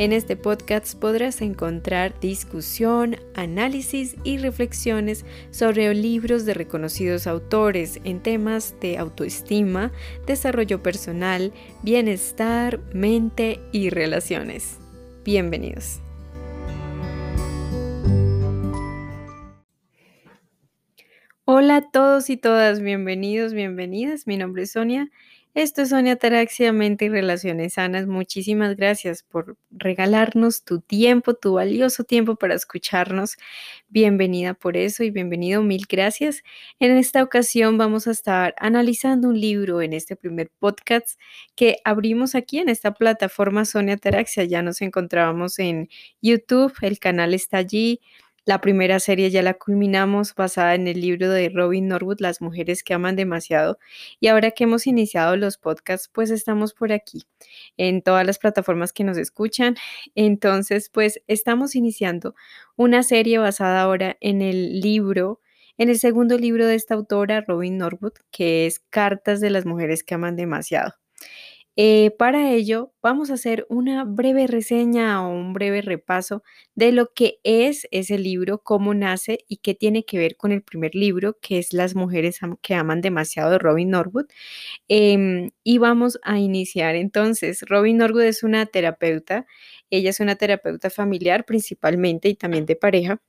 En este podcast podrás encontrar discusión, análisis y reflexiones sobre libros de reconocidos autores en temas de autoestima, desarrollo personal, bienestar, mente y relaciones. Bienvenidos. Hola a todos y todas, bienvenidos, bienvenidas. Mi nombre es Sonia esto es Sonia Taraxia, Mente y Relaciones Sanas. Muchísimas gracias por regalarnos tu tiempo, tu valioso tiempo para escucharnos. Bienvenida por eso y bienvenido, mil gracias. En esta ocasión vamos a estar analizando un libro en este primer podcast que abrimos aquí en esta plataforma Sonia Taraxia. Ya nos encontrábamos en YouTube, el canal está allí. La primera serie ya la culminamos basada en el libro de Robin Norwood, Las mujeres que aman demasiado. Y ahora que hemos iniciado los podcasts, pues estamos por aquí, en todas las plataformas que nos escuchan. Entonces, pues estamos iniciando una serie basada ahora en el libro, en el segundo libro de esta autora, Robin Norwood, que es Cartas de las mujeres que aman demasiado. Eh, para ello, vamos a hacer una breve reseña o un breve repaso de lo que es ese libro, cómo nace y qué tiene que ver con el primer libro, que es Las mujeres que aman demasiado de Robin Norwood. Em, y vamos a iniciar entonces. Robin Norwood es una terapeuta, ella es una terapeuta familiar principalmente y también de pareja,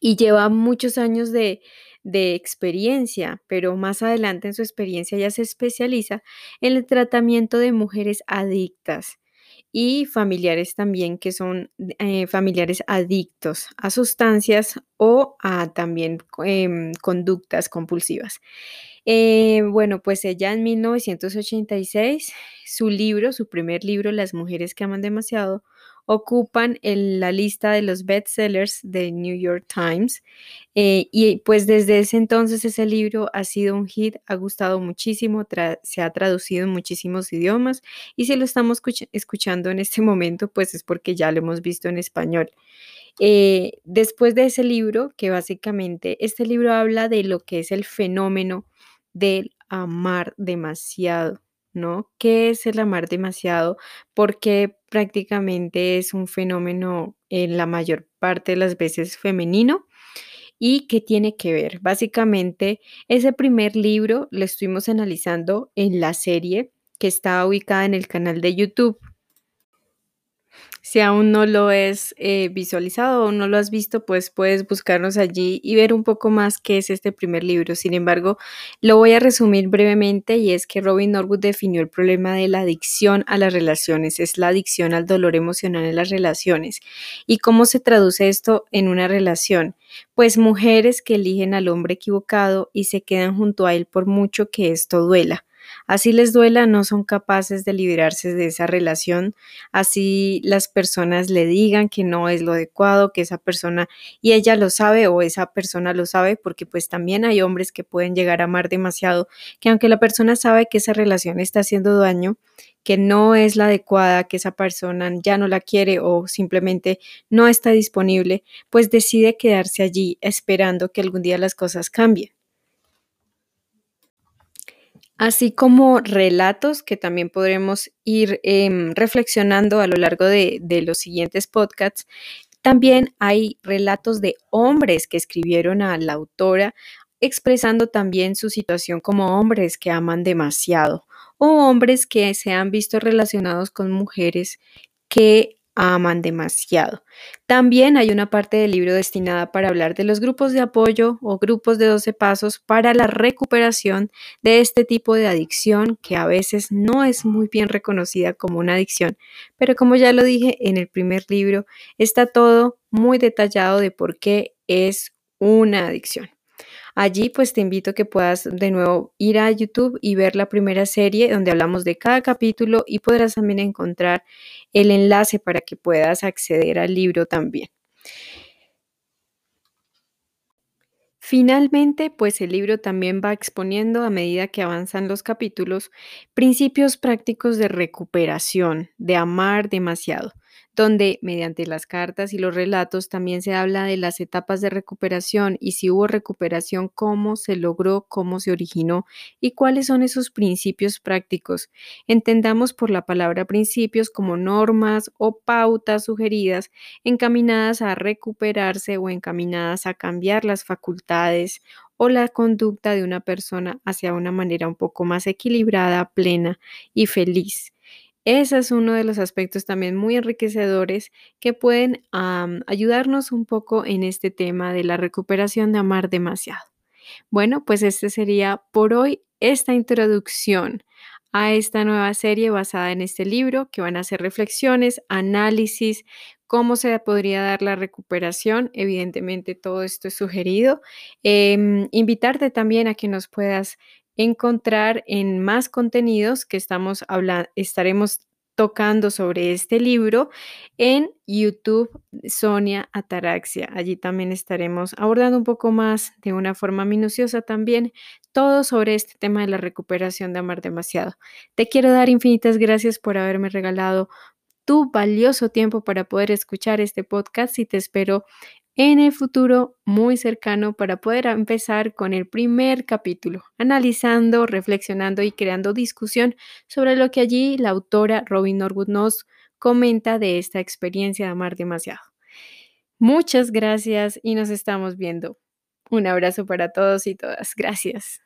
y lleva muchos años de de experiencia, pero más adelante en su experiencia ya se especializa en el tratamiento de mujeres adictas y familiares también que son eh, familiares adictos a sustancias o a también em, conductas compulsivas. Eh, bueno, pues ella en 1986, su libro, su primer libro, Las mujeres que aman demasiado, ocupan la lista de los bestsellers de New York Times. Eh, y pues desde ese entonces ese libro ha sido un hit, ha gustado muchísimo, se ha traducido en muchísimos idiomas y si lo estamos escuchando en este momento, pues es porque ya lo hemos visto en español. Eh, después de ese libro, que básicamente este libro habla de lo que es el fenómeno del amar demasiado. ¿no? ¿Qué es el amar demasiado? Porque prácticamente es un fenómeno en la mayor parte de las veces femenino. ¿Y qué tiene que ver? Básicamente, ese primer libro lo estuvimos analizando en la serie que está ubicada en el canal de YouTube si aún no lo es eh, visualizado o no lo has visto, pues puedes buscarnos allí y ver un poco más qué es este primer libro. Sin embargo, lo voy a resumir brevemente y es que Robin Norwood definió el problema de la adicción a las relaciones, es la adicción al dolor emocional en las relaciones. ¿Y cómo se traduce esto en una relación? Pues mujeres que eligen al hombre equivocado y se quedan junto a él por mucho que esto duela. Así les duela, no son capaces de liberarse de esa relación, así las personas le digan que no es lo adecuado, que esa persona, y ella lo sabe o esa persona lo sabe, porque pues también hay hombres que pueden llegar a amar demasiado, que aunque la persona sabe que esa relación está haciendo daño, que no es la adecuada, que esa persona ya no la quiere o simplemente no está disponible, pues decide quedarse allí esperando que algún día las cosas cambien así como relatos que también podremos ir em, reflexionando a lo largo de, de los siguientes podcasts. También hay relatos de hombres que escribieron a la autora expresando también su situación como hombres que aman demasiado o hombres que se han visto relacionados con mujeres que aman demasiado. También hay una parte del libro destinada para hablar de los grupos de apoyo o grupos de 12 pasos para la recuperación de este tipo de adicción que a veces no es muy bien reconocida como una adicción, pero como ya lo dije en el primer libro, está todo muy detallado de por qué es una adicción. Allí pues te invito a que puedas de nuevo ir a YouTube y ver la primera serie donde hablamos de cada capítulo y podrás también encontrar el enlace para que puedas acceder al libro también. Finalmente, pues el libro también va exponiendo a medida que avanzan los capítulos principios prácticos de recuperación, de amar demasiado, donde mediante las cartas y los relatos también se habla de las etapas de recuperación y si hubo recuperación, cómo se logró, cómo se originó y cuáles son esos principios prácticos. Entendamos por la palabra principios como normas o pautas sugeridas encaminadas a recuperarse o encaminadas a cambiar las facultades o la conducta de una persona hacia una manera un poco más equilibrada, plena y feliz. Ese es uno de los aspectos también muy enriquecedores que pueden ayudarnos un poco en este tema de la recuperación de amar demasiado. Bueno, pues este sería por hoy esta introducción a esta nueva serie basada en este libro, que van a ser reflexiones, análisis, cómo se podría dar la recuperación. Evidentemente todo esto es sugerido. Em, invitarte también a que nos puedas encontrar en más contenidos que estamos hablando, estaremos tocando sobre este libro en YouTube Sonia Ataraxia. Allí también estaremos abordando un poco más de una forma minuciosa también todo sobre este tema de la recuperación de amar demasiado. Te quiero dar infinitas gracias por haberme regalado tu valioso tiempo para poder escuchar este podcast y te espero en el futuro muy cercano para poder empezar con el primer capítulo, analizando, reflexionando y creando discusión sobre lo que allí la autora Robin Norwood nos comenta de esta experiencia de amar demasiado. Muchas gracias y nos estamos viendo. Un abrazo para todos y todas. Gracias.